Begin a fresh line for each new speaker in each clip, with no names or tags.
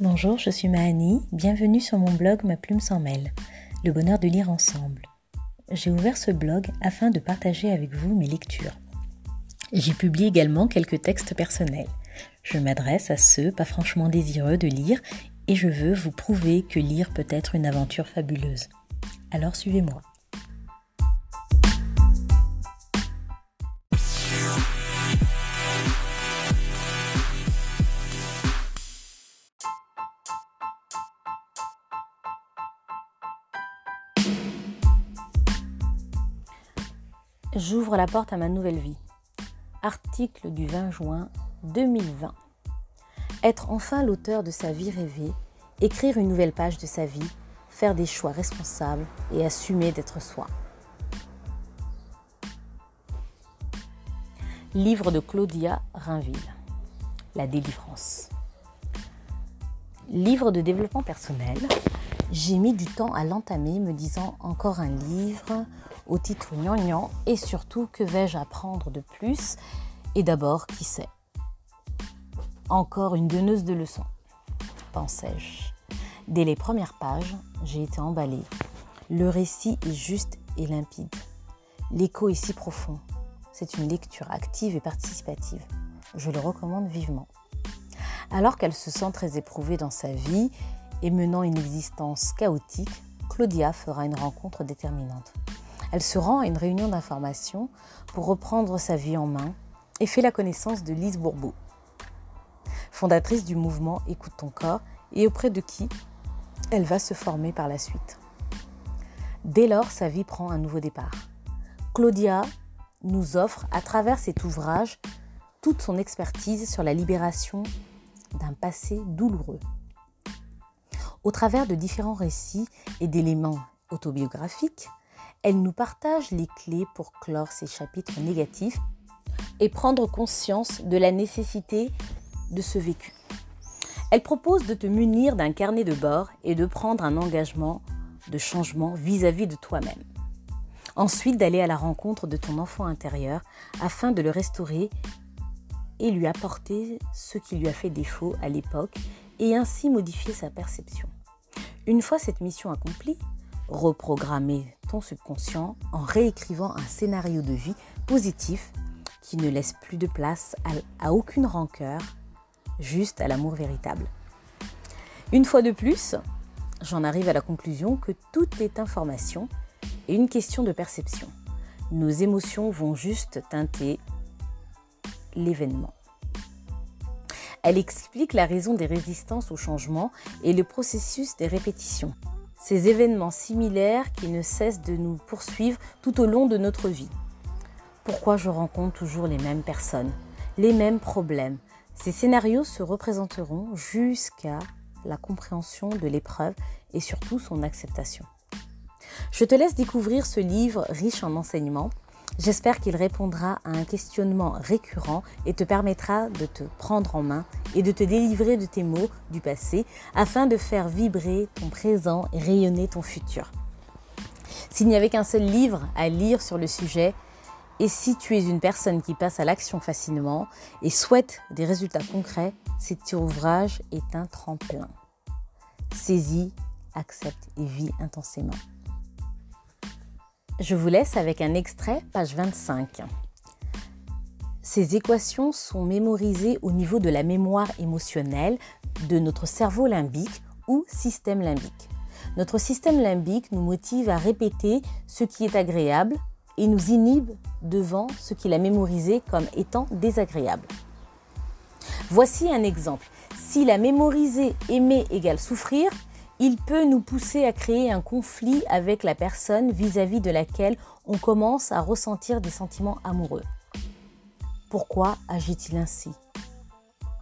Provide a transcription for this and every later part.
Bonjour, je suis Mahani, bienvenue sur mon blog Ma plume sans mêle, le bonheur de lire ensemble. J'ai ouvert ce blog afin de partager avec vous mes lectures. J'y publie également quelques textes personnels. Je m'adresse à ceux pas franchement désireux de lire et je veux vous prouver que lire peut être une aventure fabuleuse. Alors suivez-moi. J'ouvre la porte à ma nouvelle vie. Article du 20 juin 2020. Être enfin l'auteur de sa vie rêvée, écrire une nouvelle page de sa vie, faire des choix responsables et assumer d'être soi. Livre de Claudia Rainville. La délivrance. Livre de développement personnel. J'ai mis du temps à l'entamer, me disant encore un livre au titre gnangnan et surtout que vais-je apprendre de plus? Et d'abord qui sait? Encore une donneuse de leçons, pensais-je. Dès les premières pages, j'ai été emballée. Le récit est juste et limpide. L'écho est si profond. C'est une lecture active et participative. Je le recommande vivement. Alors qu'elle se sent très éprouvée dans sa vie et menant une existence chaotique, Claudia fera une rencontre déterminante. Elle se rend à une réunion d'information pour reprendre sa vie en main et fait la connaissance de Lise Bourbeau, fondatrice du mouvement Écoute ton corps et auprès de qui elle va se former par la suite. Dès lors, sa vie prend un nouveau départ. Claudia nous offre à travers cet ouvrage toute son expertise sur la libération d'un passé douloureux. Au travers de différents récits et d'éléments autobiographiques, elle nous partage les clés pour clore ces chapitres négatifs et prendre conscience de la nécessité de ce vécu. Elle propose de te munir d'un carnet de bord et de prendre un engagement de changement vis-à-vis de toi-même. Ensuite, d'aller à la rencontre de ton enfant intérieur afin de le restaurer et lui apporter ce qui lui a fait défaut à l'époque et ainsi modifier sa perception. Une fois cette mission accomplie, reprogrammer ton subconscient en réécrivant un scénario de vie positif qui ne laisse plus de place à, aucune rancœur, juste à l'amour véritable. Une fois de plus, j'en arrive à la conclusion que tout est information et une question de perception. Nos émotions vont juste teinter l'événement. Elle explique la raison des résistances au changement et le processus des répétitions ces événements similaires qui ne cessent de nous poursuivre tout au long de notre vie. Pourquoi je rencontre toujours les mêmes personnes, les mêmes problèmes? Ces scénarios se représenteront jusqu'à la compréhension de l'épreuve et surtout son acceptation. Je te laisse découvrir ce livre riche en enseignements J'espère qu'il répondra à un questionnement récurrent et te permettra de te prendre en main et de te délivrer de tes mots du passé afin de faire vibrer ton présent et rayonner ton futur. S'il n'y avait qu'un seul livre à lire sur le sujet, et si tu es une personne qui passe à l'action facilement et souhaite des résultats concrets, cet ouvrage est un tremplin. Saisis, accepte et vis intensément. Je vous laisse avec un extrait, page 25. Ces équations sont mémorisées au niveau de la mémoire émotionnelle de notre cerveau limbique ou système limbique. Notre système limbique nous motive à répéter ce qui est agréable et nous inhibe devant ce qu'il a mémorisé comme étant désagréable. Voici un exemple. S'il a mémorisé aimer égale souffrir, il peut nous pousser à créer un conflit avec la personne vis-à-vis de laquelle on commence à ressentir des sentiments amoureux. Pourquoi agit-il ainsi?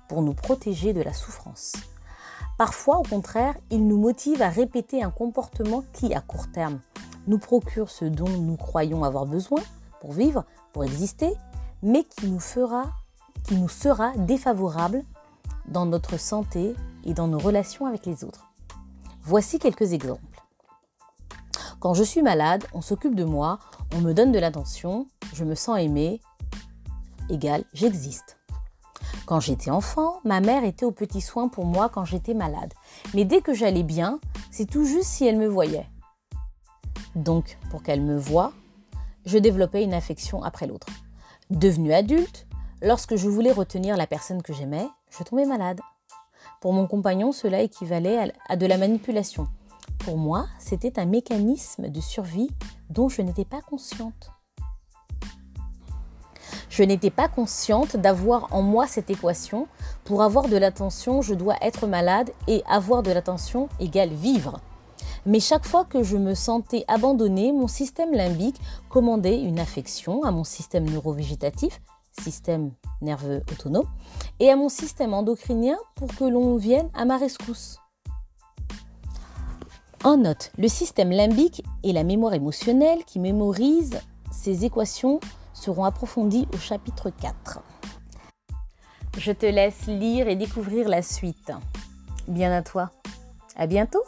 Pour nous protéger de la souffrance. Parfois, au contraire, il nous motive à répéter un comportement qui, à court terme, nous procure ce dont nous croyons avoir besoin pour vivre, pour exister, mais qui nous fera, qui nous sera défavorable dans notre santé et dans nos relations avec les autres. Voici quelques exemples. Quand je suis malade, on s'occupe de moi, on me donne de l'attention, je me sens aimé, égal, j'existe. Quand j'étais enfant, ma mère était aux petits soins pour moi quand j'étais malade. Mais dès que j'allais bien, c'est tout juste si elle me voyait. Donc, pour qu'elle me voie, je développais une affection après l'autre. Devenue adulte, lorsque je voulais retenir la personne que j'aimais, je tombais malade. Pour mon compagnon, cela équivalait à de la manipulation. Pour moi, c'était un mécanisme de survie dont je n'étais pas consciente. Je n'étais pas consciente d'avoir en moi cette équation. Pour avoir de l'attention, je dois être malade et avoir de l'attention égale vivre. Mais chaque fois que je me sentais abandonnée, mon système limbique commandait une affection à mon système neurovégétatif, système nerveux autonome, et à mon système endocrinien pour que l'on vienne à ma rescousse. En note, le système limbique et la mémoire émotionnelle qui mémorise ces équations seront approfondies au chapitre 4. Je te laisse lire et découvrir la suite. Bien à toi. À bientôt.